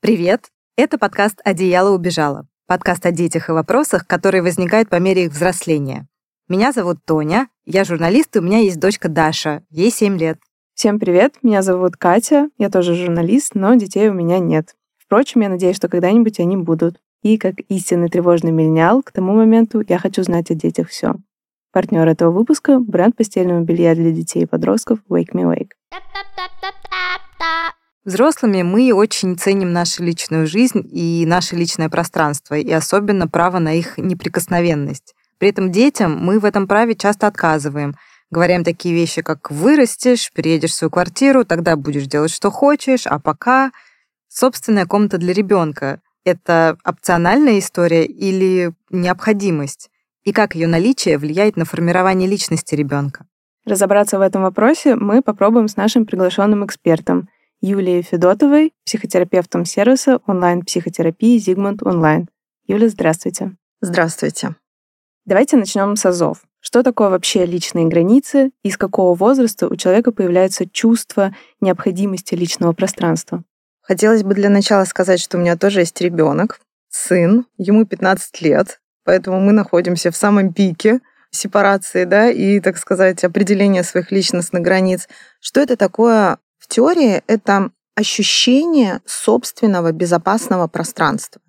Привет! Это подкаст «Одеяло убежало». Подкаст о детях и вопросах, которые возникают по мере их взросления. Меня зовут Тоня, я журналист, и у меня есть дочка Даша, ей 7 лет. Всем привет, меня зовут Катя, я тоже журналист, но детей у меня нет. Впрочем, я надеюсь, что когда-нибудь они будут. И как истинный тревожный миллениал, к тому моменту я хочу знать о детях все. Партнер этого выпуска — бренд постельного белья для детей и подростков Wake Me Wake. Взрослыми мы очень ценим нашу личную жизнь и наше личное пространство, и особенно право на их неприкосновенность. При этом детям мы в этом праве часто отказываем. Говорим такие вещи, как «вырастешь, переедешь в свою квартиру, тогда будешь делать, что хочешь, а пока...» Собственная комната для ребенка — это опциональная история или необходимость? И как ее наличие влияет на формирование личности ребенка? Разобраться в этом вопросе мы попробуем с нашим приглашенным экспертом — Юлией Федотовой, психотерапевтом сервиса онлайн-психотерапии «Зигмунд Онлайн». Юля, здравствуйте. Здравствуйте. Давайте начнем с АЗОВ. Что такое вообще личные границы и с какого возраста у человека появляется чувство необходимости личного пространства? Хотелось бы для начала сказать, что у меня тоже есть ребенок, сын, ему 15 лет, поэтому мы находимся в самом пике сепарации, да, и, так сказать, определения своих личностных границ. Что это такое теории это ощущение собственного безопасного пространства.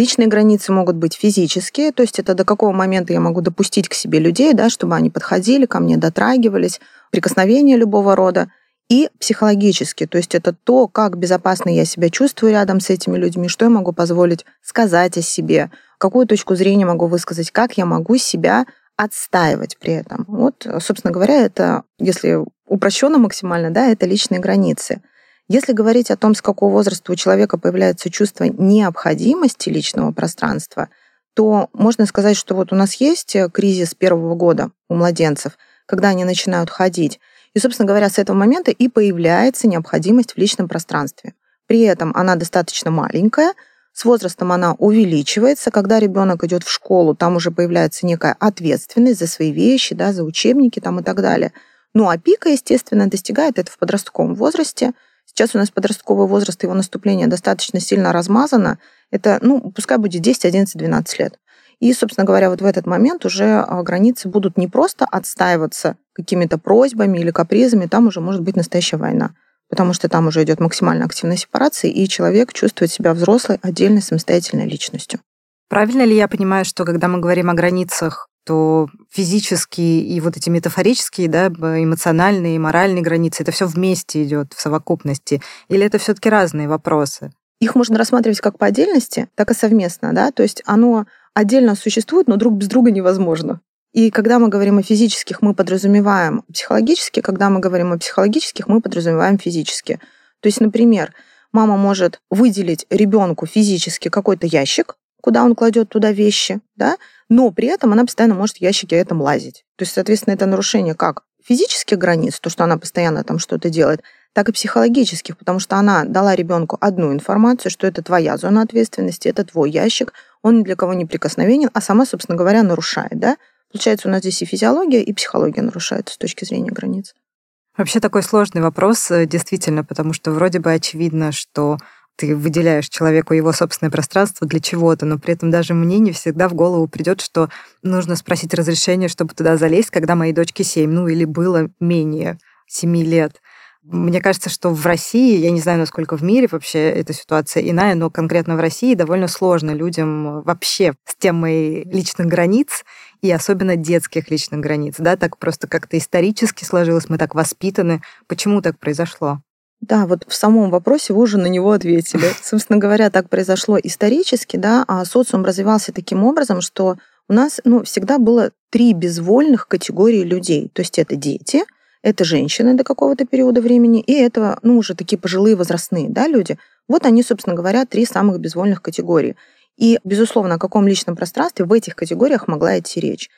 Личные границы могут быть физические, то есть это до какого момента я могу допустить к себе людей, да, чтобы они подходили ко мне, дотрагивались, прикосновения любого рода, и психологически, то есть это то, как безопасно я себя чувствую рядом с этими людьми, что я могу позволить сказать о себе, какую точку зрения могу высказать, как я могу себя отстаивать при этом. Вот, собственно говоря, это, если упрощенно максимально, да, это личные границы. Если говорить о том, с какого возраста у человека появляется чувство необходимости личного пространства, то можно сказать, что вот у нас есть кризис первого года у младенцев, когда они начинают ходить. И, собственно говоря, с этого момента и появляется необходимость в личном пространстве. При этом она достаточно маленькая – с возрастом она увеличивается. Когда ребенок идет в школу, там уже появляется некая ответственность за свои вещи, да, за учебники там и так далее. Ну а пика, естественно, достигает это в подростковом возрасте. Сейчас у нас подростковый возраст, его наступление достаточно сильно размазано. Это, ну, пускай будет 10, 11, 12 лет. И, собственно говоря, вот в этот момент уже а, границы будут не просто отстаиваться какими-то просьбами или капризами, там уже может быть настоящая война потому что там уже идет максимально активная сепарация, и человек чувствует себя взрослой, отдельной, самостоятельной личностью. Правильно ли я понимаю, что когда мы говорим о границах, то физические и вот эти метафорические, да, эмоциональные, моральные границы, это все вместе идет в совокупности? Или это все-таки разные вопросы? Их можно рассматривать как по отдельности, так и совместно, да, то есть оно отдельно существует, но друг без друга невозможно. И когда мы говорим о физических, мы подразумеваем психологически, когда мы говорим о психологических, мы подразумеваем физически. То есть, например, мама может выделить ребенку физически какой-то ящик, куда он кладет туда вещи, да, но при этом она постоянно может в ящике этом лазить. То есть, соответственно, это нарушение как физических границ, то, что она постоянно там что-то делает, так и психологических, потому что она дала ребенку одну информацию, что это твоя зона ответственности, это твой ящик, он ни для кого не прикосновенен, а сама, собственно говоря, нарушает, да, Получается, у нас здесь и физиология, и психология нарушаются с точки зрения границ. Вообще такой сложный вопрос, э, действительно, потому что вроде бы очевидно, что ты выделяешь человеку его собственное пространство для чего-то, но при этом даже мне не всегда в голову придет, что нужно спросить разрешение, чтобы туда залезть, когда моей дочке 7, ну или было менее 7 лет. Мне кажется, что в России, я не знаю, насколько в мире вообще эта ситуация иная, но конкретно в России довольно сложно людям вообще с темой личных границ и особенно детских личных границ, да, так просто как-то исторически сложилось, мы так воспитаны. Почему так произошло? Да, вот в самом вопросе вы уже на него ответили. Собственно говоря, так произошло исторически, да, а социум развивался таким образом, что у нас ну, всегда было три безвольных категории людей. То есть это дети — это женщины до какого-то периода времени, и это, ну, уже такие пожилые возрастные, да, люди. Вот они, собственно говоря, три самых безвольных категории. И, безусловно, о каком личном пространстве в этих категориях могла идти речь.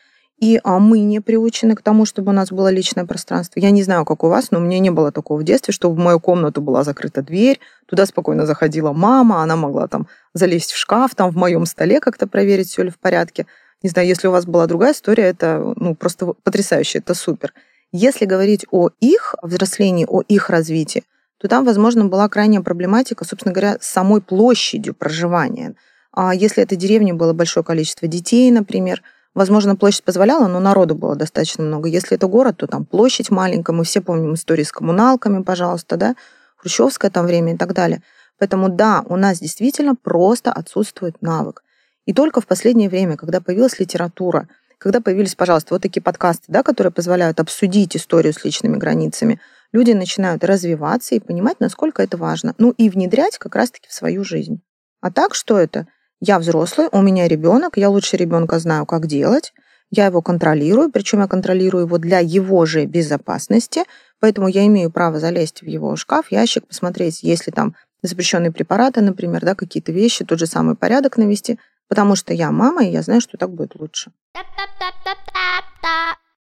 И а, мы не приучены к тому, чтобы у нас было личное пространство. Я не знаю, как у вас, но у меня не было такого в детстве, чтобы в мою комнату была закрыта дверь, туда спокойно заходила мама, она могла там залезть в шкаф, там в моем столе как-то проверить, все ли в порядке. Не знаю, если у вас была другая история, это ну, просто потрясающе, это супер. Если говорить о их взрослении, о их развитии, то там, возможно, была крайняя проблематика, собственно говоря, с самой площадью проживания. А если это деревня, было большое количество детей, например, Возможно, площадь позволяла, но народу было достаточно много. Если это город, то там площадь маленькая. Мы все помним истории с коммуналками, пожалуйста, да, хрущевское там время и так далее. Поэтому да, у нас действительно просто отсутствует навык. И только в последнее время, когда появилась литература, когда появились, пожалуйста, вот такие подкасты, да, которые позволяют обсудить историю с личными границами, люди начинают развиваться и понимать, насколько это важно. Ну и внедрять как раз-таки в свою жизнь. А так что это? Я взрослый, у меня ребенок, я лучше ребенка знаю, как делать, я его контролирую, причем я контролирую его для его же безопасности, поэтому я имею право залезть в его шкаф, ящик, посмотреть, есть ли там запрещенные препараты, например, да, какие-то вещи, тот же самый порядок навести, потому что я мама, и я знаю, что так будет лучше.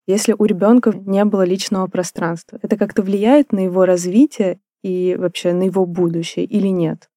Если у ребенка не было личного пространства, это как-то влияет на его развитие и вообще на его будущее или нет?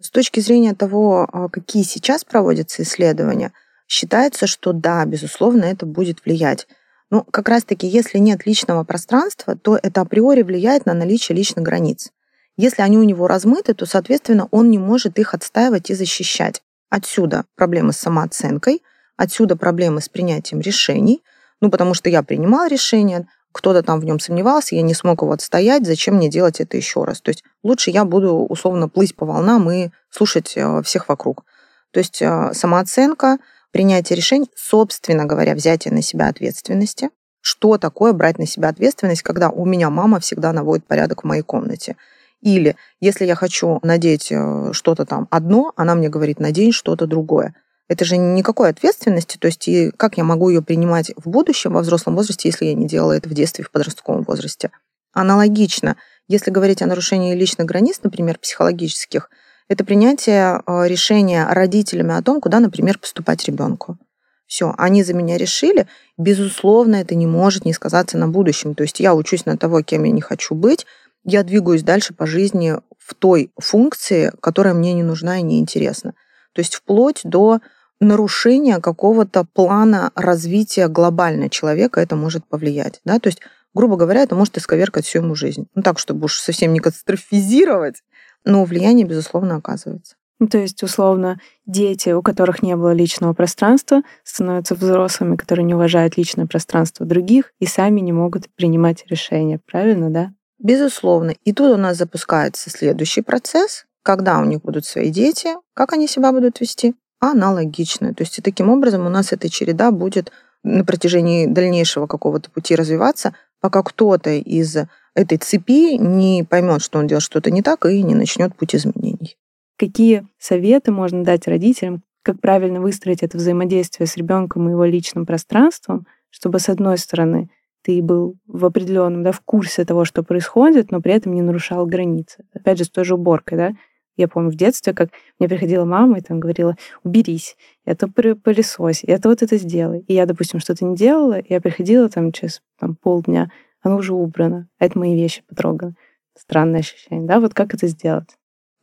С точки зрения того, а, какие сейчас проводятся исследования, считается, что да, безусловно, это будет влиять. Но как раз-таки, если нет личного пространства, то это априори влияет на наличие личных границ. Если они у него размыты, то, соответственно, он не может их отстаивать и защищать. Отсюда проблемы с самооценкой, отсюда проблемы с принятием решений, ну, потому что я принимал решение, кто-то там в нем сомневался, я не смог его отстоять, зачем мне делать это еще раз? То есть лучше я буду условно плыть по волнам и слушать э, всех вокруг. То есть э, самооценка, принятие решений, собственно говоря, взятие на себя ответственности. Что такое брать на себя ответственность, когда у меня мама всегда наводит порядок в моей комнате? Или если я хочу надеть э, что-то там одно, она мне говорит, надень что-то другое. Это же никакой ответственности, то есть и как я могу ее принимать в будущем, во взрослом возрасте, если я не делала это в детстве, в подростковом возрасте. Аналогично, если говорить о нарушении личных границ, например, психологических, это принятие э, решения родителями о том, куда, например, поступать ребенку. Все, они за меня решили. Безусловно, это не может не сказаться на будущем. То есть я учусь на того, кем я не хочу быть, я двигаюсь дальше по жизни в той функции, которая мне не нужна и не интересна. То есть вплоть до нарушение какого-то плана развития глобально человека это может повлиять. Да? То есть, грубо говоря, это может исковеркать всю ему жизнь. Ну так, чтобы уж совсем не катастрофизировать, но влияние, безусловно, оказывается. Ну, то есть, условно, дети, у которых не было личного пространства, становятся взрослыми, которые не уважают личное пространство других и сами не могут принимать решения. Правильно, да? Безусловно. И тут у нас запускается следующий процесс, когда у них будут свои дети, как они себя будут вести аналогичную. То есть и таким образом у нас эта череда будет на протяжении дальнейшего какого-то пути развиваться, пока кто-то из этой цепи не поймет, что он делает что-то не так, и не начнет путь изменений. Какие советы можно дать родителям, как правильно выстроить это взаимодействие с ребенком и его личным пространством, чтобы, с одной стороны, ты был в определенном, да, в курсе того, что происходит, но при этом не нарушал границы. Опять же, с той же уборкой, да, я помню в детстве, как мне приходила мама и там говорила, уберись, это пылесось, это вот это сделай. И я, допустим, что-то не делала, я приходила там через там, полдня, оно уже убрано, а это мои вещи потроганы. Странное ощущение, да? Вот как это сделать?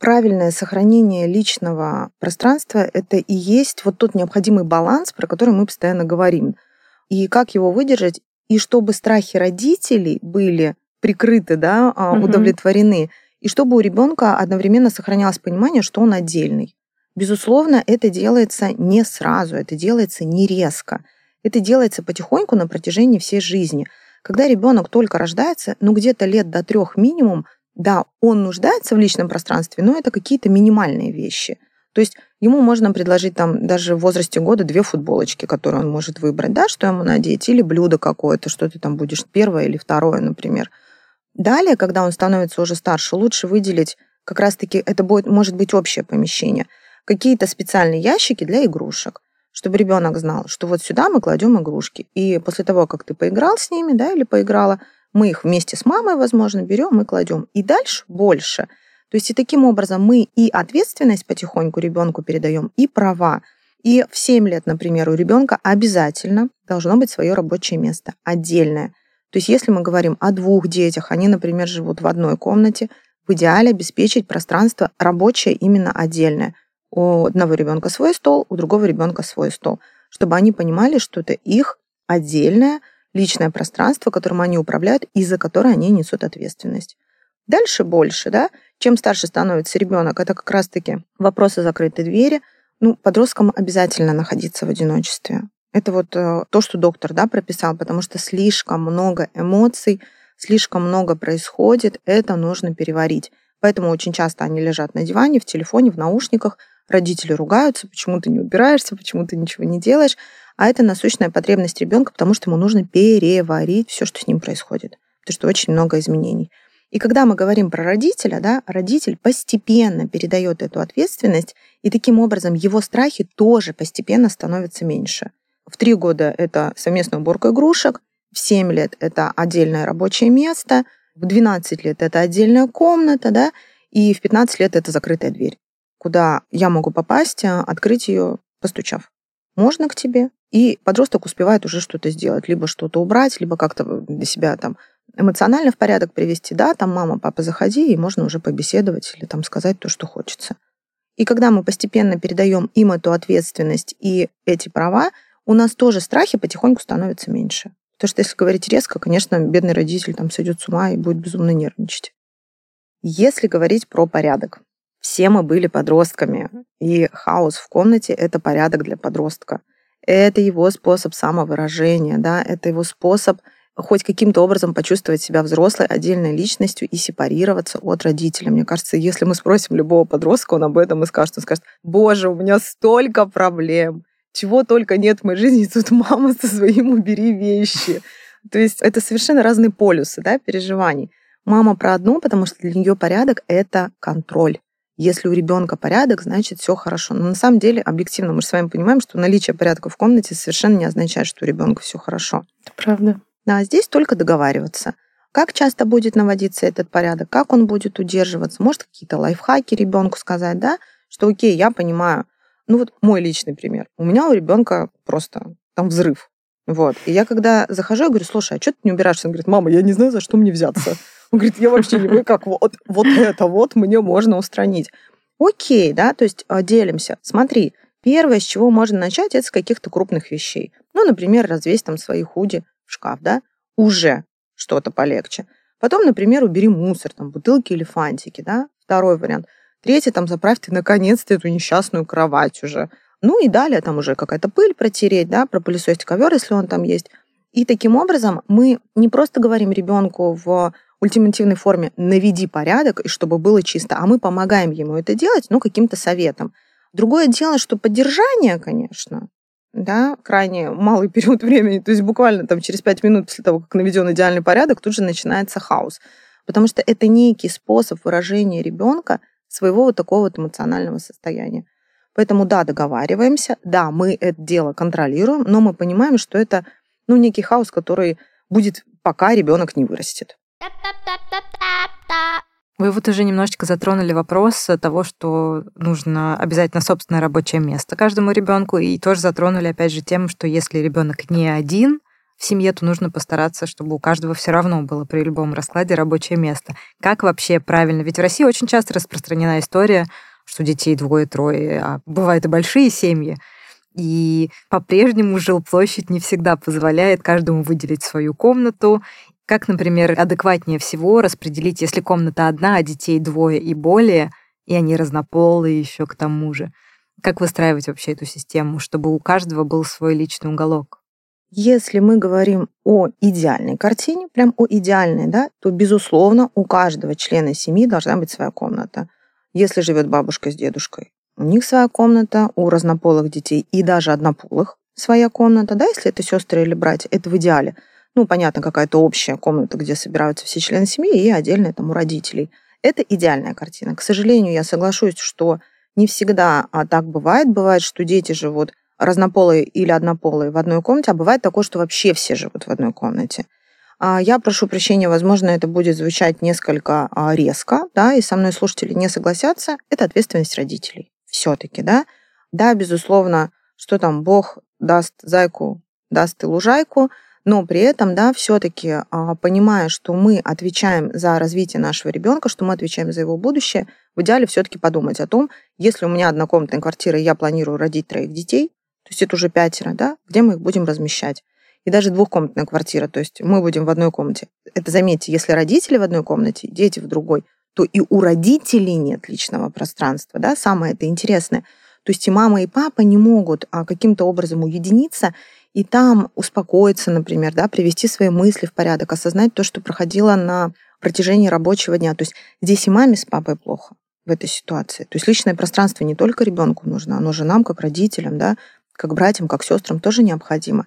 Правильное сохранение личного пространства — это и есть вот тот необходимый баланс, про который мы постоянно говорим. И как его выдержать, и чтобы страхи родителей были прикрыты, да, угу. удовлетворены — и чтобы у ребенка одновременно сохранялось понимание, что он отдельный. Безусловно, это делается не сразу, это делается не резко. Это делается потихоньку на протяжении всей жизни. Когда ребенок только рождается, ну где-то лет до трех минимум, да, он нуждается в личном пространстве, но это какие-то минимальные вещи. То есть ему можно предложить там даже в возрасте года две футболочки, которые он может выбрать, да, что ему надеть, или блюдо какое-то, что ты там будешь первое или второе, например. Далее, когда он становится уже старше, лучше выделить как раз-таки, это будет, может быть общее помещение, какие-то специальные ящики для игрушек, чтобы ребенок знал, что вот сюда мы кладем игрушки. И после того, как ты поиграл с ними, да, или поиграла, мы их вместе с мамой, возможно, берем и кладем. И дальше больше. То есть и таким образом мы и ответственность потихоньку ребенку передаем, и права. И в 7 лет, например, у ребенка обязательно должно быть свое рабочее место, отдельное. То есть если мы говорим о двух детях, они, например, живут в одной комнате, в идеале обеспечить пространство рабочее именно отдельное. У одного ребенка свой стол, у другого ребенка свой стол, чтобы они понимали, что это их отдельное личное пространство, которым они управляют и за которое они несут ответственность. Дальше больше, да, чем старше становится ребенок, это как раз-таки вопросы закрытой двери. Ну, подросткам обязательно находиться в одиночестве. Это вот э, то, что доктор да, прописал, потому что слишком много эмоций, слишком много происходит, это нужно переварить. Поэтому очень часто они лежат на диване, в телефоне, в наушниках, родители ругаются, почему ты не убираешься, почему ты ничего не делаешь. А это насущная потребность ребенка, потому что ему нужно переварить все, что с ним происходит. Потому что очень много изменений. И когда мы говорим про родителя, да, родитель постепенно передает эту ответственность, и таким образом его страхи тоже постепенно становятся меньше. В три года это совместная уборка игрушек, в семь лет это отдельное рабочее место, в 12 лет это отдельная комната, да, и в 15 лет это закрытая дверь, куда я могу попасть, а, открыть ее, постучав. Можно к тебе? И подросток успевает уже что-то сделать, либо что-то убрать, либо как-то для себя там эмоционально в порядок привести, да, там мама, папа, заходи, и можно уже побеседовать или там сказать то, что хочется. И когда мы постепенно передаем им эту ответственность и эти права, у нас тоже страхи потихоньку становятся меньше. Потому что если говорить резко, конечно, бедный родитель там сойдет с ума и будет безумно нервничать. Если говорить про порядок, все мы были подростками, и хаос в комнате — это порядок для подростка. Это его способ самовыражения, да, это его способ хоть каким-то образом почувствовать себя взрослой, отдельной личностью и сепарироваться от родителей. Мне кажется, если мы спросим любого подростка, он об этом и скажет. Он скажет, боже, у меня столько проблем, чего только нет в моей жизни, тут мама со своим убери вещи. То есть это совершенно разные полюсы да, переживаний. Мама про одно, потому что для нее порядок — это контроль. Если у ребенка порядок, значит все хорошо. Но на самом деле, объективно, мы же с вами понимаем, что наличие порядка в комнате совершенно не означает, что у ребенка все хорошо. Это правда. Да, здесь только договариваться. Как часто будет наводиться этот порядок, как он будет удерживаться, может какие-то лайфхаки ребенку сказать, да, что окей, я понимаю. Ну вот мой личный пример. У меня у ребенка просто там взрыв. Вот. И я когда захожу, я говорю, слушай, а что ты не убираешься? Он говорит, мама, я не знаю, за что мне взяться. Он говорит, я вообще не понимаю, как вот, вот это вот мне можно устранить. Окей, да, то есть а, делимся. Смотри, первое, с чего можно начать, это с каких-то крупных вещей. Ну, например, развесить там свои худи в шкаф, да, уже что-то полегче. Потом, например, убери мусор, там, бутылки или фантики, да, второй вариант. Третий, там, заправь ты наконец-то эту несчастную кровать уже. Ну и далее там уже какая-то пыль протереть, да, пропылесосить ковер, если он там есть. И таким образом мы не просто говорим ребенку в ультимативной форме «наведи порядок, и чтобы было чисто», а мы помогаем ему это делать, ну, каким-то советом. Другое дело, что поддержание, конечно, да, крайне малый период времени, то есть буквально там через пять минут после того, как наведен идеальный порядок, тут же начинается хаос. Потому что это некий способ выражения ребенка своего вот такого вот эмоционального состояния. Поэтому да, договариваемся, да, мы это дело контролируем, но мы понимаем, что это ну, некий хаос, который будет, пока ребенок не вырастет. Вы вот уже немножечко затронули вопрос того, что нужно обязательно собственное рабочее место каждому ребенку, и тоже затронули опять же тему, что если ребенок не один в семье, то нужно постараться, чтобы у каждого все равно было при любом раскладе рабочее место. Как вообще правильно? Ведь в России очень часто распространена история, что детей двое-трое, а бывают и большие семьи, и по-прежнему жилплощадь не всегда позволяет каждому выделить свою комнату, как, например, адекватнее всего распределить, если комната одна, а детей двое и более, и они разнополые еще к тому же? Как выстраивать вообще эту систему, чтобы у каждого был свой личный уголок? Если мы говорим о идеальной картине, прям о идеальной, да, то, безусловно, у каждого члена семьи должна быть своя комната. Если живет бабушка с дедушкой, у них своя комната, у разнополых детей и даже однополых своя комната, да, если это сестры или братья, это в идеале – ну, понятно, какая-то общая комната, где собираются все члены семьи, и отдельная там у родителей. Это идеальная картина. К сожалению, я соглашусь, что не всегда а так бывает. Бывает, что дети живут разнополые или однополые в одной комнате, а бывает такое, что вообще все живут в одной комнате. А, я прошу прощения, возможно, это будет звучать несколько а, резко, да, и со мной слушатели не согласятся. Это ответственность родителей все-таки, да. Да, безусловно, что там Бог даст зайку, даст и лужайку, но при этом, да, все-таки а, понимая, что мы отвечаем за развитие нашего ребенка, что мы отвечаем за его будущее, в идеале все-таки подумать о том, если у меня однокомнатная квартира, и я планирую родить троих детей, то есть это уже пятеро, да, где мы их будем размещать. И даже двухкомнатная квартира, то есть мы будем в одной комнате. Это, заметьте, если родители в одной комнате, дети в другой, то и у родителей нет личного пространства, да, самое это интересное. То есть и мама, и папа не могут а, каким-то образом уединиться и там успокоиться, например, да, привести свои мысли в порядок, осознать то, что проходило на протяжении рабочего дня. То есть здесь и маме с папой плохо в этой ситуации. То есть личное пространство не только ребенку нужно, оно же нам, как родителям, да, как братьям, как сестрам тоже необходимо.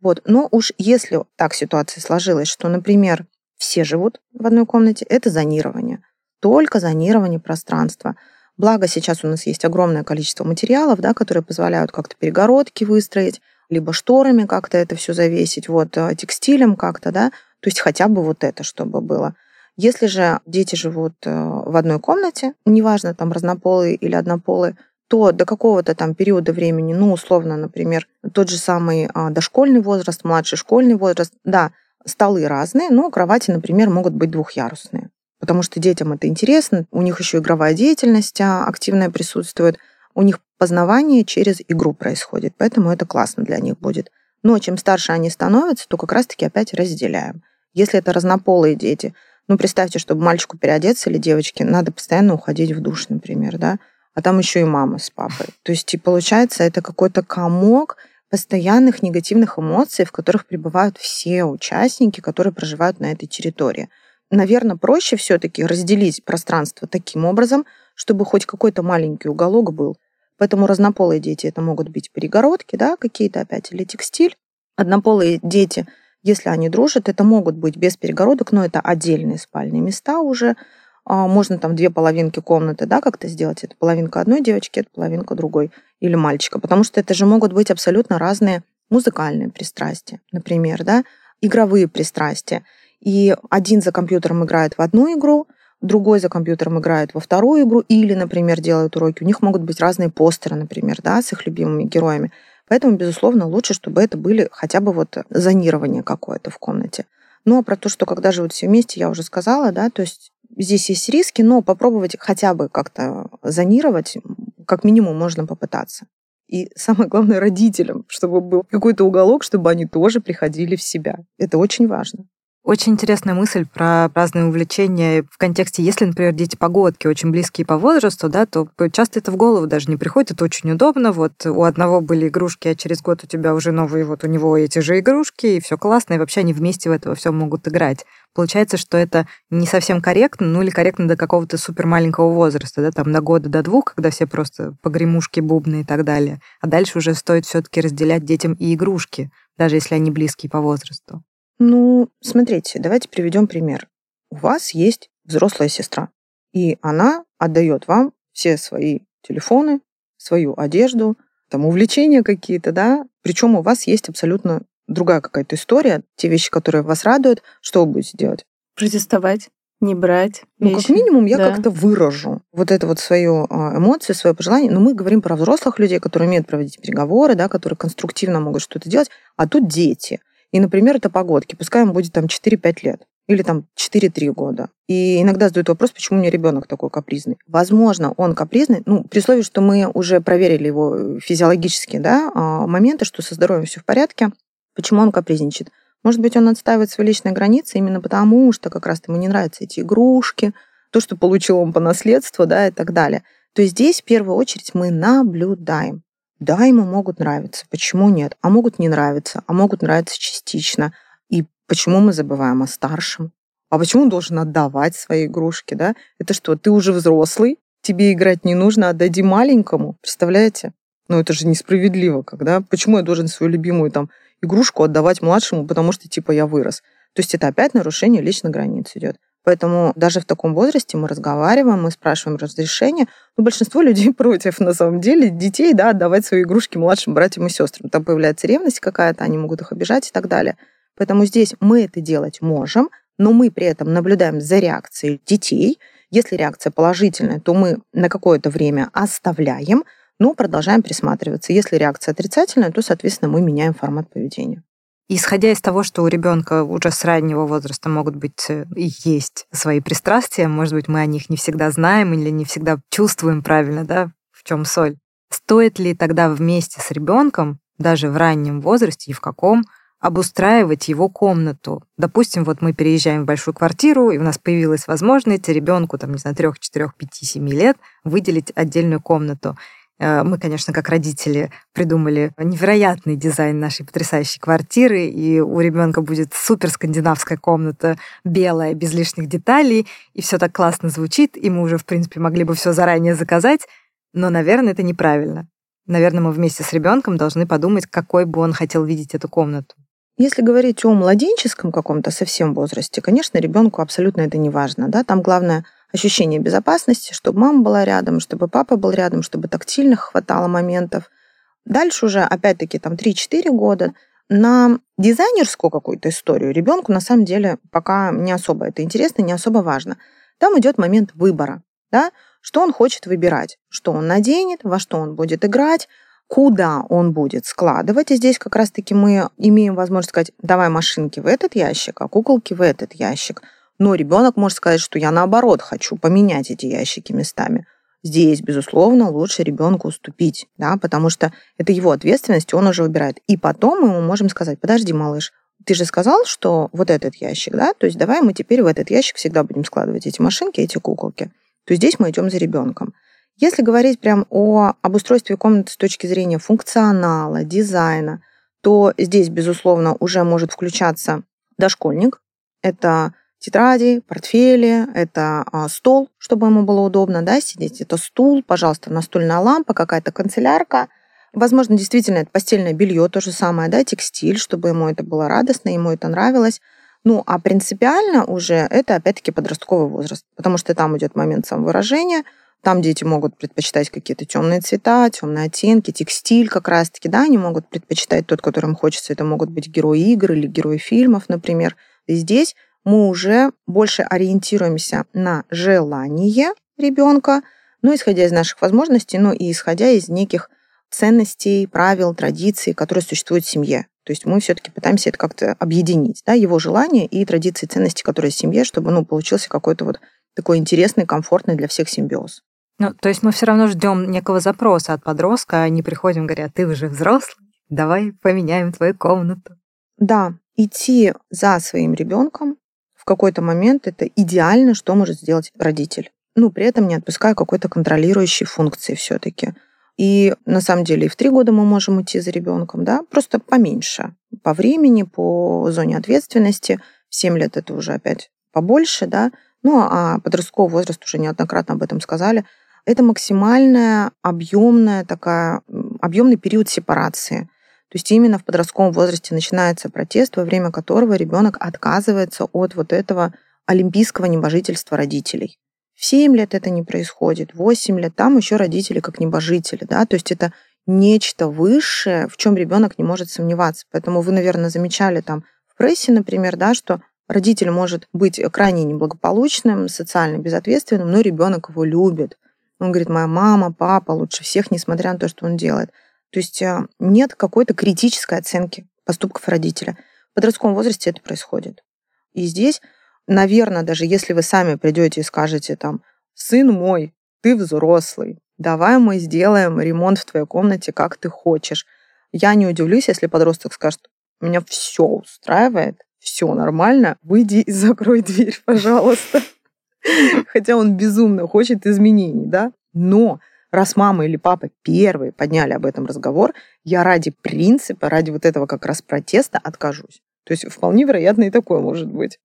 Вот. Но уж если так ситуация сложилась, что, например, все живут в одной комнате, это зонирование. Только зонирование пространства. Благо сейчас у нас есть огромное количество материалов, да, которые позволяют как-то перегородки выстроить, либо шторами как-то это все завесить, вот э, текстилем как-то, да, то есть хотя бы вот это, чтобы было. Если же дети живут э, в одной комнате, неважно, там разнополые или однополые, то до какого-то там периода времени, ну, условно, например, тот же самый а, дошкольный возраст, младший школьный возраст, да, столы разные, но кровати, например, могут быть двухъярусные. Потому что детям это интересно, у них еще игровая деятельность а, активная присутствует, у них познавание через игру происходит, поэтому это классно для них будет. Но чем старше они становятся, то как раз-таки опять разделяем. Если это разнополые дети, ну, представьте, чтобы мальчику переодеться или девочке, надо постоянно уходить в душ, например, да, а там еще и мама с папой. То есть, и получается, это какой-то комок постоянных негативных эмоций, в которых пребывают все участники, которые проживают на этой территории. Наверное, проще все-таки разделить пространство таким образом, чтобы хоть какой-то маленький уголок был. Поэтому разнополые дети это могут быть перегородки, да, какие-то опять, или текстиль. Однополые дети, если они дружат, это могут быть без перегородок, но это отдельные спальные места уже. А, можно там две половинки комнаты, да, как-то сделать. Это половинка одной девочки, это половинка другой или мальчика. Потому что это же могут быть абсолютно разные музыкальные пристрастия, например, да, игровые пристрастия. И один за компьютером играет в одну игру, другой за компьютером играет во вторую игру или, например, делают уроки. У них могут быть разные постеры, например, да, с их любимыми героями. Поэтому, безусловно, лучше, чтобы это были хотя бы вот зонирование какое-то в комнате. Ну, а про то, что когда живут все вместе, я уже сказала, да, то есть здесь есть риски, но попробовать хотя бы как-то зонировать, как минимум, можно попытаться. И самое главное, родителям, чтобы был какой-то уголок, чтобы они тоже приходили в себя. Это очень важно. Очень интересная мысль про разные увлечения в контексте, если, например, дети погодки очень близкие по возрасту, да, то часто это в голову даже не приходит, это очень удобно. Вот у одного были игрушки, а через год у тебя уже новые, вот у него эти же игрушки, и все классно, и вообще они вместе в этого все могут играть. Получается, что это не совсем корректно, ну или корректно до какого-то супер маленького возраста, да, там до года, до двух, когда все просто погремушки, бубны и так далее. А дальше уже стоит все-таки разделять детям и игрушки, даже если они близкие по возрасту. Ну, смотрите, давайте приведем пример. У вас есть взрослая сестра, и она отдает вам все свои телефоны, свою одежду, там увлечения какие-то, да, причем у вас есть абсолютно другая какая-то история, те вещи, которые вас радуют, что вы будете делать? Протестовать не брать. Ну, как минимум, я да. как-то выражу вот это вот свою а, эмоцию, свое пожелание. Но мы говорим про взрослых людей, которые умеют проводить переговоры, да, которые конструктивно могут что-то делать, а тут дети. И, например, это погодки. Пускай ему будет там 4-5 лет или там 4-3 года. И иногда задают вопрос, почему у меня ребенок такой капризный. Возможно, он капризный, ну, при условии, что мы уже проверили его физиологические да, а, моменты, что со здоровьем все в порядке. Почему он капризничает? Может быть, он отстаивает свои личные границы именно потому, что как раз ему не нравятся эти игрушки, то, что получил он по наследству, да, и так далее. То есть здесь в первую очередь мы наблюдаем. Да, ему могут нравиться. Почему нет? А могут не нравиться, а могут нравиться частично. И почему мы забываем о старшем? А почему он должен отдавать свои игрушки, да? Это что, ты уже взрослый, тебе играть не нужно, отдади маленькому. Представляете? Ну, это же несправедливо, когда... Почему я должен свою любимую там игрушку отдавать младшему, потому что, типа, я вырос? То есть это опять нарушение личных границ идет. Поэтому даже в таком возрасте мы разговариваем, мы спрашиваем разрешения. Но большинство людей против, на самом деле, детей, да, отдавать свои игрушки младшим братьям и сестрам. Там появляется ревность какая-то, они могут их обижать и так далее. Поэтому здесь мы это делать можем, но мы при этом наблюдаем за реакцией детей. Если реакция положительная, то мы на какое-то время оставляем, но продолжаем присматриваться. Если реакция отрицательная, то, соответственно, мы меняем формат поведения. Исходя из того, что у ребенка уже с раннего возраста могут быть э, и есть свои пристрастия, может быть, мы о них не всегда знаем или не всегда чувствуем правильно, да, в чем соль. Стоит ли тогда вместе с ребенком, даже в раннем возрасте и в каком, обустраивать его комнату. Допустим, вот мы переезжаем в большую квартиру, и у нас появилась возможность ребенку, там, не знаю, 3, 4, 5, 7 лет выделить отдельную комнату. Э, мы, конечно, как родители придумали невероятный дизайн нашей потрясающей квартиры, и у ребенка будет супер скандинавская комната, белая, без лишних деталей, и все так классно звучит, и мы уже, в принципе, могли бы все заранее заказать, но, наверное, это неправильно. Наверное, мы вместе с ребенком должны подумать, какой бы он хотел видеть эту комнату. Если говорить о младенческом каком-то совсем возрасте, конечно, ребенку абсолютно это не важно. Да? Там главное — ощущение безопасности, чтобы мама была рядом, чтобы папа был рядом, чтобы тактильных хватало моментов. Дальше уже, опять-таки, там 3-4 года на дизайнерскую какую-то историю ребенку на самом деле пока не особо это интересно, не особо важно. Там идет момент выбора, да, что он хочет выбирать, что он наденет, во что он будет играть, куда он будет складывать. И здесь как раз-таки мы имеем возможность сказать, давай машинки в этот ящик, а куколки в этот ящик – но ребенок может сказать, что я наоборот хочу поменять эти ящики местами. Здесь, безусловно, лучше ребенку уступить, да, потому что это его ответственность, он уже выбирает. И потом мы ему можем сказать, подожди, малыш, ты же сказал, что вот этот ящик, да, то есть давай мы теперь в этот ящик всегда будем складывать эти машинки, эти куколки. То есть здесь мы идем за ребенком. Если говорить прям о обустройстве комнаты с точки зрения функционала, дизайна, то здесь, безусловно, уже может включаться дошкольник. Это тетради, портфели, это а, стол, чтобы ему было удобно да, сидеть, это стул, пожалуйста, настольная лампа, какая-то канцелярка. Возможно, действительно, это постельное белье, то же самое, да, текстиль, чтобы ему это было радостно, ему это нравилось. Ну, а принципиально уже это, опять-таки, подростковый возраст, потому что там идет момент самовыражения, там дети могут предпочитать какие-то темные цвета, темные оттенки, текстиль как раз-таки, да, они могут предпочитать тот, которым хочется. Это могут быть герои игр или герои фильмов, например. И здесь мы уже больше ориентируемся на желание ребенка, ну, исходя из наших возможностей, ну, и исходя из неких ценностей, правил, традиций, которые существуют в семье. То есть мы все-таки пытаемся это как-то объединить, да, его желания и традиции, ценности, которые в семье, чтобы, ну, получился какой-то вот такой интересный, комфортный для всех симбиоз. Ну, то есть мы все равно ждем некого запроса от подростка, а не приходим, говорят, ты уже взрослый, давай поменяем твою комнату. Да, идти за своим ребенком, в какой-то момент это идеально, что может сделать родитель. Ну, при этом не отпуская какой-то контролирующей функции все-таки. И на самом деле и в три года мы можем идти за ребенком, да, просто поменьше по времени, по зоне ответственности. В 7 лет это уже опять побольше, да. Ну, а подростковый возраст уже неоднократно об этом сказали. Это максимальная объемная такая, объемный период сепарации – то есть именно в подростковом возрасте начинается протест, во время которого ребенок отказывается от вот этого олимпийского небожительства родителей. В 7 лет это не происходит, в 8 лет там еще родители как небожители, да, то есть это нечто высшее, в чем ребенок не может сомневаться. Поэтому вы, наверное, замечали там в прессе, например, да, что родитель может быть крайне неблагополучным, социально безответственным, но ребенок его любит. Он говорит, моя мама, папа лучше всех, несмотря на то, что он делает. То есть а, нет какой-то критической оценки поступков родителя. В подростковом возрасте это происходит. И здесь, наверное, даже если вы сами придете и скажете там, сын мой, ты взрослый, давай мы сделаем ремонт в твоей комнате, как ты хочешь. Я не удивлюсь, если подросток скажет, меня все устраивает, все нормально, выйди и закрой дверь, пожалуйста. Хотя он безумно хочет изменений, да? Но раз мама или папа первые подняли об этом разговор, я ради принципа, ради вот этого как раз протеста откажусь. То есть вполне вероятно и такое может быть.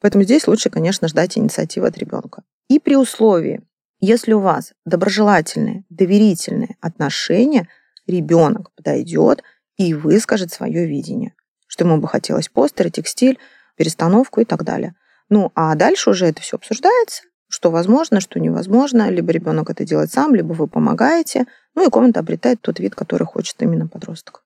Поэтому здесь лучше, конечно, ждать инициативы от ребенка. И при условии, если у вас доброжелательные, доверительные отношения, ребенок подойдет и выскажет свое видение, что ему бы хотелось постеры, текстиль, перестановку и так далее. Ну, а дальше уже это все обсуждается, что возможно, что невозможно. Либо ребенок это делает сам, либо вы помогаете. Ну и комната обретает тот вид, который хочет именно подросток.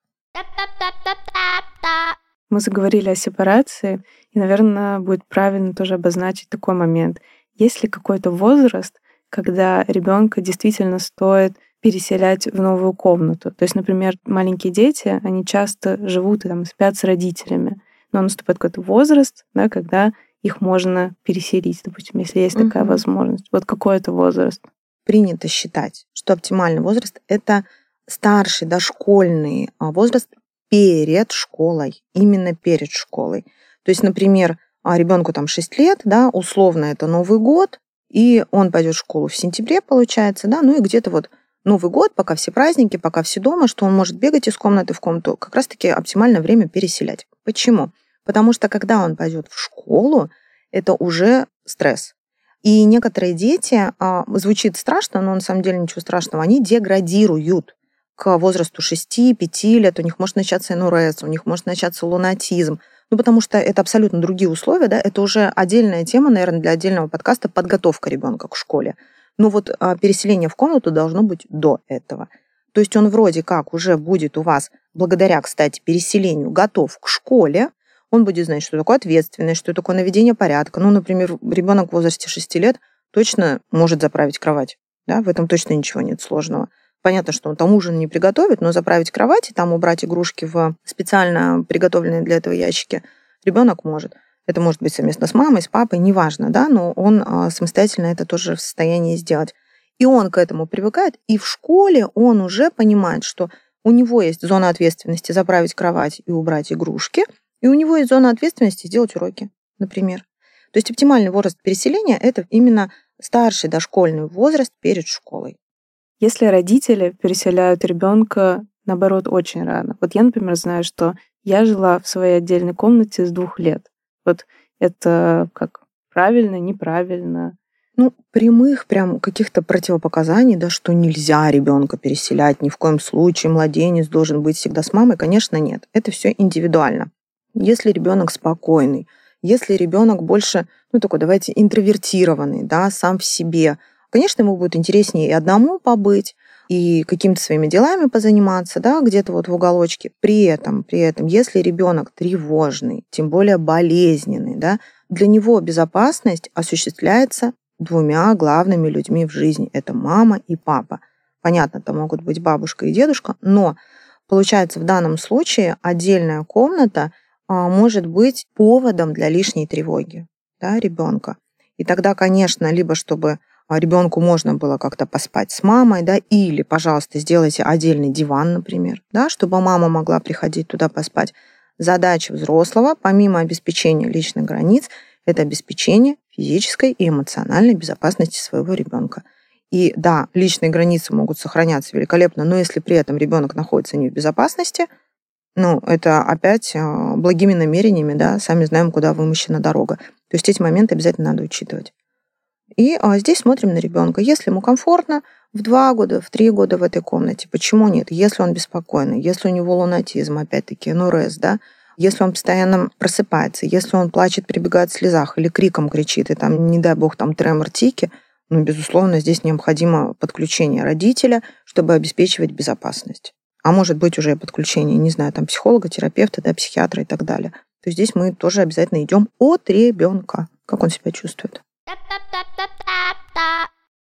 Мы заговорили о сепарации, и, наверное, будет правильно тоже обозначить такой момент. Есть ли какой-то возраст, когда ребенка действительно стоит переселять в новую комнату. То есть, например, маленькие дети, они часто живут и там спят с родителями, но наступает какой-то возраст, да, когда их можно переселить, допустим, если есть угу. такая возможность. Вот какой это возраст? Принято считать, что оптимальный возраст — это старший дошкольный а, возраст перед школой, именно перед школой. То есть, например, а, ребенку там 6 лет, да, условно это Новый год, и он пойдет в школу в сентябре, получается, да, ну и где-то вот Новый год, пока все праздники, пока все дома, что он может бегать из комнаты в комнату, как раз-таки оптимальное время переселять. Почему? Потому что когда он пойдет в школу, это уже стресс. И некоторые дети, а, звучит страшно, но на самом деле ничего страшного, они деградируют к возрасту 6-5 лет, у них может начаться НРС, у них может начаться лунатизм, ну, потому что это абсолютно другие условия, да, это уже отдельная тема, наверное, для отдельного подкаста подготовка ребенка к школе. Но вот а, переселение в комнату должно быть до этого. То есть он вроде как уже будет у вас, благодаря, кстати, переселению, готов к школе, он будет знать, что такое ответственность, что такое наведение порядка. Ну, например, ребенок в возрасте 6 лет точно может заправить кровать. Да? В этом точно ничего нет сложного. Понятно, что он там ужин не приготовит, но заправить кровать и там убрать игрушки в специально приготовленные для этого ящики ребенок может. Это может быть совместно с мамой, с папой, неважно, да, но он а, самостоятельно это тоже в состоянии сделать. И он к этому привыкает, и в школе он уже понимает, что у него есть зона ответственности заправить кровать и убрать игрушки, и у него есть зона ответственности сделать уроки, например. То есть оптимальный возраст переселения – это именно старший дошкольный возраст перед школой. Если родители переселяют ребенка, наоборот, очень рано. Вот я, например, знаю, что я жила в своей отдельной комнате с двух лет. Вот это как правильно, неправильно. Ну, прямых прям каких-то противопоказаний, да, что нельзя ребенка переселять, ни в коем случае младенец должен быть всегда с мамой, конечно, нет. Это все индивидуально. Если ребенок спокойный, если ребенок больше, ну такой, давайте, интровертированный, да, сам в себе, Конечно, ему будет интереснее и одному побыть, и какими-то своими делами позаниматься, да, где-то вот в уголочке. При этом, при этом, если ребенок тревожный, тем более болезненный, да, для него безопасность осуществляется двумя главными людьми в жизни. Это мама и папа. Понятно, это могут быть бабушка и дедушка, но получается в данном случае отдельная комната может быть поводом для лишней тревоги да, ребенка. И тогда, конечно, либо чтобы а ребенку можно было как-то поспать с мамой, да, или, пожалуйста, сделайте отдельный диван, например, да, чтобы мама могла приходить туда поспать. Задача взрослого, помимо обеспечения личных границ, это обеспечение физической и эмоциональной безопасности своего ребенка. И да, личные границы могут сохраняться великолепно, но если при этом ребенок находится не в безопасности, ну, это опять а, благими намерениями, да, сами знаем, куда вымощена дорога. То есть эти моменты обязательно надо учитывать. И а, здесь смотрим на ребенка. Если ему комфортно, в два года, в три года в этой комнате, почему нет? Если он беспокойный, если у него лунатизм, опять-таки, НРС, да, если он постоянно просыпается, если он плачет, прибегает в слезах или криком кричит, и там, не дай бог, там тремор, тики, ну, безусловно, здесь необходимо подключение родителя, чтобы обеспечивать безопасность. А может быть уже подключение, не знаю, там психолога, терапевта, да, психиатра и так далее. То есть здесь мы тоже обязательно идем от ребенка, как он себя чувствует.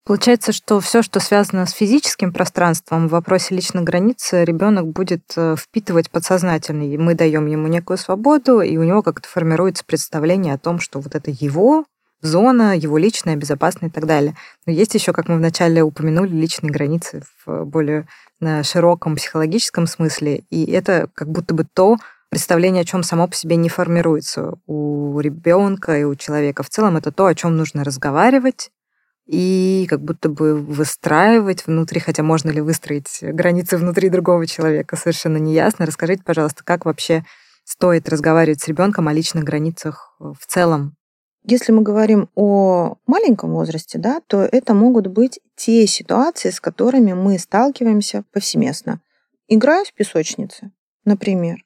Получается, что все, что связано с физическим пространством, в вопросе личных границ ребенок будет э, впитывать подсознательно. И мы даем ему некую свободу, и у него как-то формируется представление о том, что вот это его зона, его личная, безопасная и так далее. Но есть еще, как мы вначале упомянули, личные границы в более широком психологическом смысле. И это как будто бы то, представление о чем само по себе не формируется у ребенка и у человека. В целом это то, о чем нужно разговаривать и как будто бы выстраивать внутри, хотя можно ли выстроить границы внутри другого человека, совершенно неясно. Расскажите, пожалуйста, как вообще стоит разговаривать с ребенком о личных границах в целом? Если мы говорим о маленьком возрасте, да, то это могут быть те ситуации, с которыми мы сталкиваемся повсеместно. Играю в песочнице, например,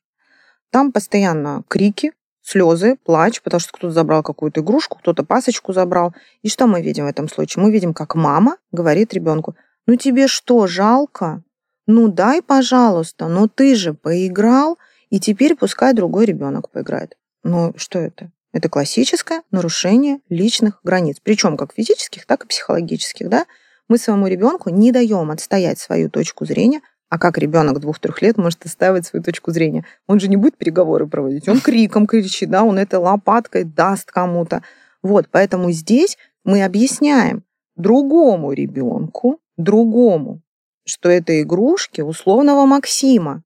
там постоянно крики, слезы, плач, потому что кто-то забрал какую-то игрушку, кто-то пасочку забрал. И что мы видим в этом случае? Мы видим, как мама говорит ребенку, ну тебе что, жалко? Ну дай, пожалуйста, но ты же поиграл, и теперь пускай другой ребенок поиграет. Ну что это? Это классическое нарушение личных границ, причем как физических, так и психологических, да? Мы своему ребенку не даем отстоять свою точку зрения, а как ребенок двух-трех лет может отстаивать свою точку зрения? Он же не будет переговоры проводить. Он криком кричит, да, он это лопаткой даст кому-то. Вот, поэтому здесь мы объясняем другому ребенку, другому, что это игрушки условного Максима.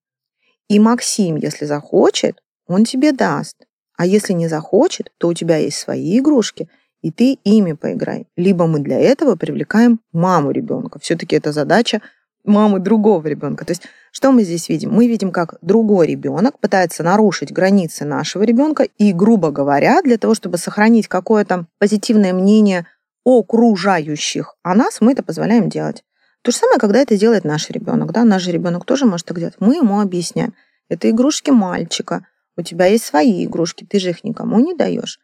И Максим, если захочет, он тебе даст. А если не захочет, то у тебя есть свои игрушки, и ты ими поиграй. Либо мы для этого привлекаем маму ребенка. Все-таки это задача мамы другого ребенка. То есть что мы здесь видим? Мы видим, как другой ребенок пытается нарушить границы нашего ребенка и, грубо говоря, для того, чтобы сохранить какое-то позитивное мнение окружающих о нас, мы это позволяем делать. То же самое, когда это делает наш ребенок. Да? Наш ребенок тоже может так делать. Мы ему объясняем. Это игрушки мальчика. У тебя есть свои игрушки, ты же их никому не даешь.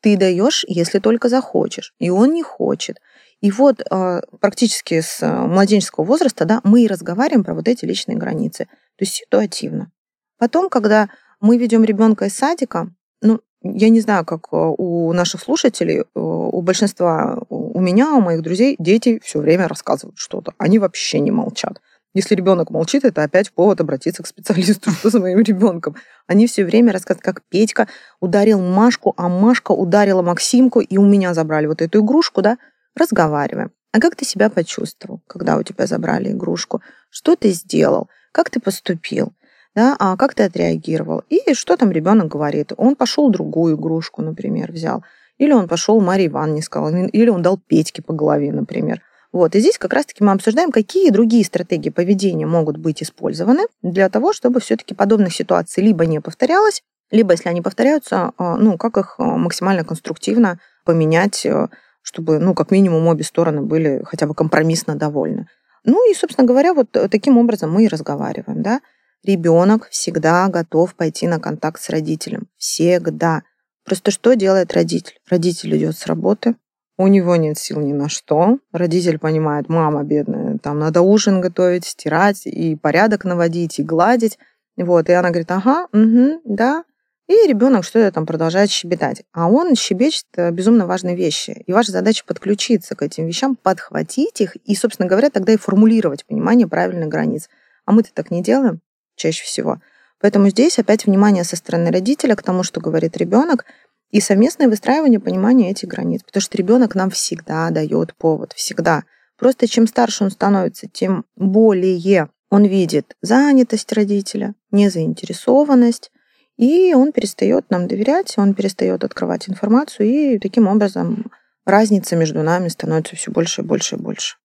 Ты даешь, если только захочешь. И он не хочет. И вот а, практически с а, младенческого возраста да, мы и разговариваем про вот эти личные границы. То есть ситуативно. Потом, когда мы ведем ребенка из садика, ну, я не знаю, как а, у наших слушателей, у большинства, у меня, у моих друзей, дети все время рассказывают что-то. Они вообще не молчат. Если ребенок молчит, это опять повод обратиться к специалисту, что с моим ребенком. Они все время рассказывают, как Петька ударил Машку, а Машка ударила Максимку, и у меня забрали вот эту игрушку, да, разговариваем. А как ты себя почувствовал, когда у тебя забрали игрушку? Что ты сделал? Как ты поступил? Да, а как ты отреагировал? И что там ребенок говорит? Он пошел другую игрушку, например, взял. Или он пошел Марии Ивановне сказал, или он дал Петьке по голове, например. Вот. И здесь как раз-таки мы обсуждаем, какие другие стратегии поведения могут быть использованы для того, чтобы все-таки подобных ситуаций либо не повторялось, либо, если они повторяются, а, ну, как их а, максимально конструктивно поменять, э, чтобы, ну, как минимум, обе стороны были хотя бы компромиссно довольны. Ну и, собственно говоря, вот таким образом мы и разговариваем, да. Ребенок всегда готов пойти на контакт с родителем. Всегда. Просто что делает родитель? Родитель идет с работы, у него нет сил ни на что. Родитель понимает, мама бедная, там надо ужин готовить, стирать, и порядок наводить, и гладить. Вот, и она говорит, ага, угу, да. И ребенок что-то там продолжает щебетать. А он щебечет э, безумно важные вещи. И ваша задача подключиться к этим вещам, подхватить их и, собственно говоря, тогда и формулировать понимание правильных границ. А мы-то так не делаем чаще всего. Поэтому здесь опять внимание со стороны родителя к тому, что говорит ребенок, и совместное выстраивание понимания этих границ. Потому что ребенок нам всегда дает повод, всегда. Просто чем старше он становится, тем более он видит занятость родителя, незаинтересованность, и он перестает нам доверять, он перестает открывать информацию, и таким образом разница между нами становится все больше и больше и больше.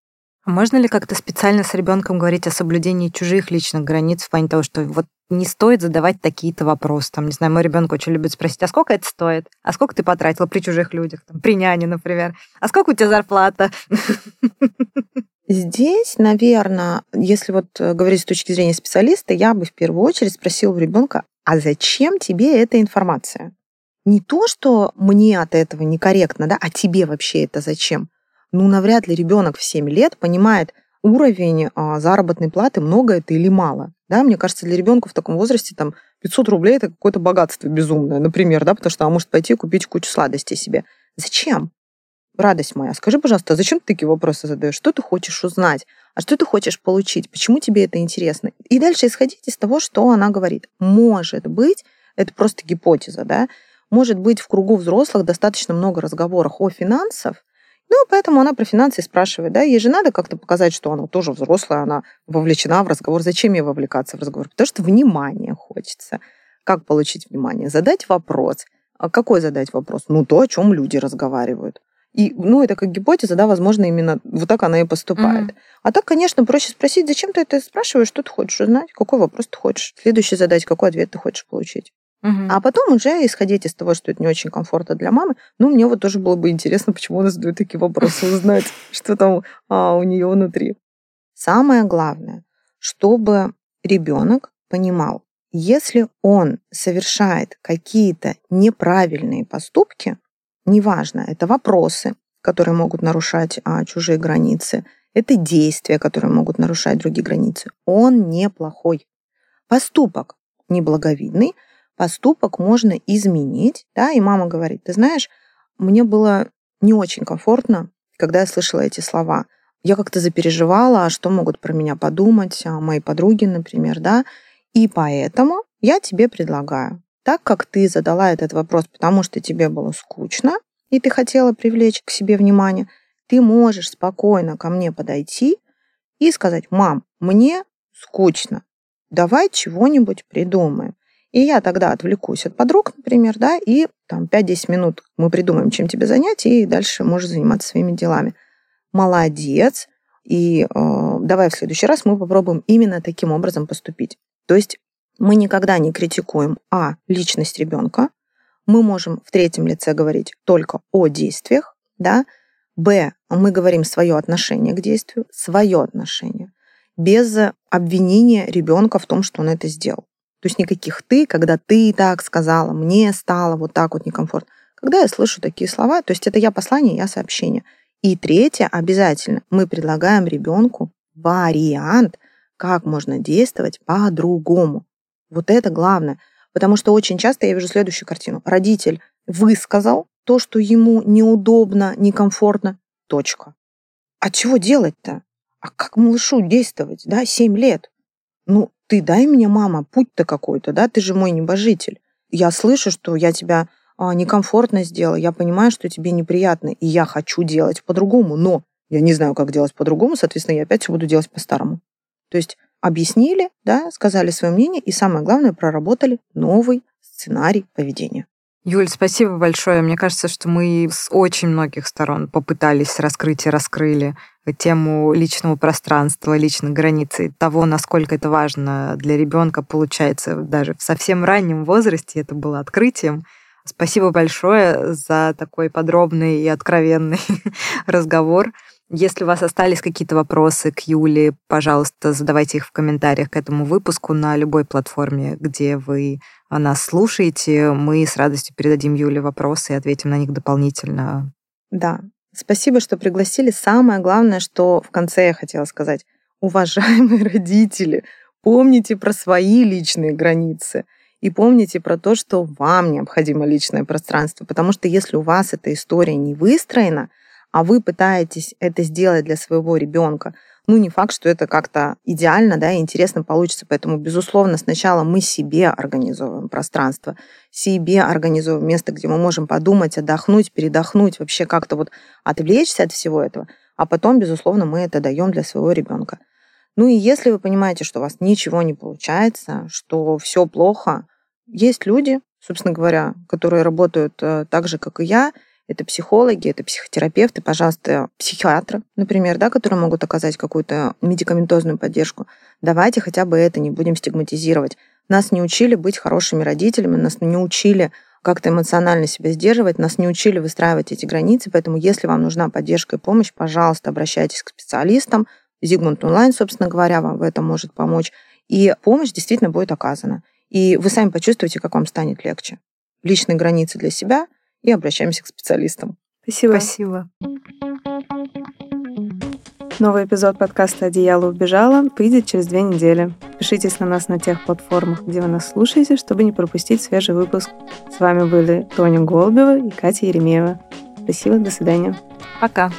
А можно ли как-то специально с ребенком говорить о соблюдении чужих личных границ в плане того, что вот не стоит задавать такие-то вопросы. Там, не знаю, мой ребенок очень любит спросить, а сколько это стоит? А сколько ты потратила при чужих людях? Там, при няне, например. А сколько у тебя зарплата? Здесь, наверное, если вот э, говорить с точки зрения специалиста, я бы в первую очередь спросила у ребенка, а зачем тебе эта информация? Не то, что мне от этого некорректно, да, а тебе вообще это зачем? Ну, навряд ли ребенок в 7 лет понимает уровень а, заработной платы, много это или мало. Да, мне кажется, для ребенка в таком возрасте там 500 рублей это какое-то богатство безумное, например, да, потому что он может пойти купить кучу сладостей себе. Зачем? Радость моя, скажи, пожалуйста, а зачем ты такие вопросы задаешь? Что ты хочешь узнать? А что ты хочешь получить? Почему тебе это интересно? И дальше исходить из того, что она говорит. Может быть, это просто гипотеза, да, может быть, в кругу взрослых достаточно много разговоров о финансах, ну, поэтому она про финансы спрашивает, да, ей же надо как-то показать, что она тоже взрослая, она вовлечена в разговор. Зачем ей вовлекаться в разговор? Потому что внимание хочется. Как получить внимание? Задать вопрос. А какой задать вопрос? Ну, то, о чем люди разговаривают. И, ну, это как гипотеза, да, возможно, именно вот так она и поступает. Mm-hmm. А так, конечно, проще спросить, зачем ты это спрашиваешь, что ты хочешь узнать, какой вопрос ты хочешь. Следующий задать, какой ответ ты хочешь получить. А потом уже исходить из того, что это не очень комфортно для мамы. Ну, мне вот тоже было бы интересно, почему она задает такие вопросы, узнать, что там а, у нее внутри. Самое главное, чтобы ребенок понимал, если он совершает какие-то неправильные поступки, неважно, это вопросы, которые могут нарушать а, чужие границы, это действия, которые могут нарушать другие границы, он неплохой. Поступок неблаговидный – поступок можно изменить, да, и мама говорит, ты знаешь, мне было не очень комфортно, когда я слышала эти слова. я как-то запереживала, что могут про меня подумать а, мои подруги, например, да, и поэтому я тебе предлагаю, так как ты задала этот вопрос, потому что тебе было скучно, и ты хотела привлечь к себе внимание, ты можешь спокойно ко мне подойти и сказать, мам, мне скучно, давай чего-нибудь придумаем. И я тогда отвлекусь от подруг, например, да, и там 5-10 минут мы придумаем, чем тебе занять, и дальше можешь заниматься своими делами. Молодец. И э, давай в следующий раз мы попробуем именно таким образом поступить. То есть мы никогда не критикуем, а, личность ребенка, мы можем в третьем лице говорить только о действиях, да, б, мы говорим свое отношение к действию, свое отношение, без обвинения ребенка в том, что он это сделал. То есть никаких ты, когда ты так сказала, мне стало вот так вот некомфортно. Когда я слышу такие слова, то есть это я послание, я сообщение. И третье, обязательно, мы предлагаем ребенку вариант, как можно действовать по-другому. Вот это главное. Потому что очень часто я вижу следующую картину. Родитель высказал то, что ему неудобно, некомфортно. Точка. А чего делать-то? А как малышу действовать? Да, 7 лет. Ну, ты дай мне, мама, путь-то какой-то, да, ты же мой небожитель. Я слышу, что я тебя а, некомфортно сделала, я понимаю, что тебе неприятно, и я хочу делать по-другому, но я не знаю, как делать по-другому, соответственно, я опять все буду делать по-старому. То есть объяснили, да, сказали свое мнение, и самое главное, проработали новый сценарий поведения. Юль, спасибо большое. Мне кажется, что мы с очень многих сторон попытались раскрыть и раскрыли тему личного пространства, личных границ и того, насколько это важно для ребенка, получается, даже в совсем раннем возрасте это было открытием. Спасибо большое за такой подробный и откровенный разговор. Если у вас остались какие-то вопросы к Юле, пожалуйста, задавайте их в комментариях к этому выпуску на любой платформе, где вы нас слушаете. Мы с радостью передадим Юле вопросы и ответим на них дополнительно. Да, спасибо, что пригласили. Самое главное, что в конце я хотела сказать. Уважаемые родители, помните про свои личные границы и помните про то, что вам необходимо личное пространство, потому что если у вас эта история не выстроена, а вы пытаетесь это сделать для своего ребенка, ну, не факт, что это как-то идеально, да, и интересно получится. Поэтому, безусловно, сначала мы себе организовываем пространство, себе организуем место, где мы можем подумать, отдохнуть, передохнуть, вообще как-то вот отвлечься от всего этого, а потом, безусловно, мы это даем для своего ребенка. Ну и если вы понимаете, что у вас ничего не получается, что все плохо, есть люди, собственно говоря, которые работают э, так же, как и я, это психологи, это психотерапевты, пожалуйста, психиатры, например, да, которые могут оказать какую-то медикаментозную поддержку. Давайте хотя бы это не будем стигматизировать. Нас не учили быть хорошими родителями, нас не учили как-то эмоционально себя сдерживать, нас не учили выстраивать эти границы, поэтому если вам нужна поддержка и помощь, пожалуйста, обращайтесь к специалистам. Зигмунд онлайн, собственно говоря, вам в этом может помочь. И помощь действительно будет оказана. И вы сами почувствуете, как вам станет легче. Личные границы для себя — и обращаемся к специалистам. Спасибо. Спасибо. Новый эпизод подкаста «Одеяло убежало» выйдет через две недели. Пишитесь на нас на тех платформах, где вы нас слушаете, чтобы не пропустить свежий выпуск. С вами были Тоня Голубева и Катя Еремеева. Спасибо, до свидания. Пока.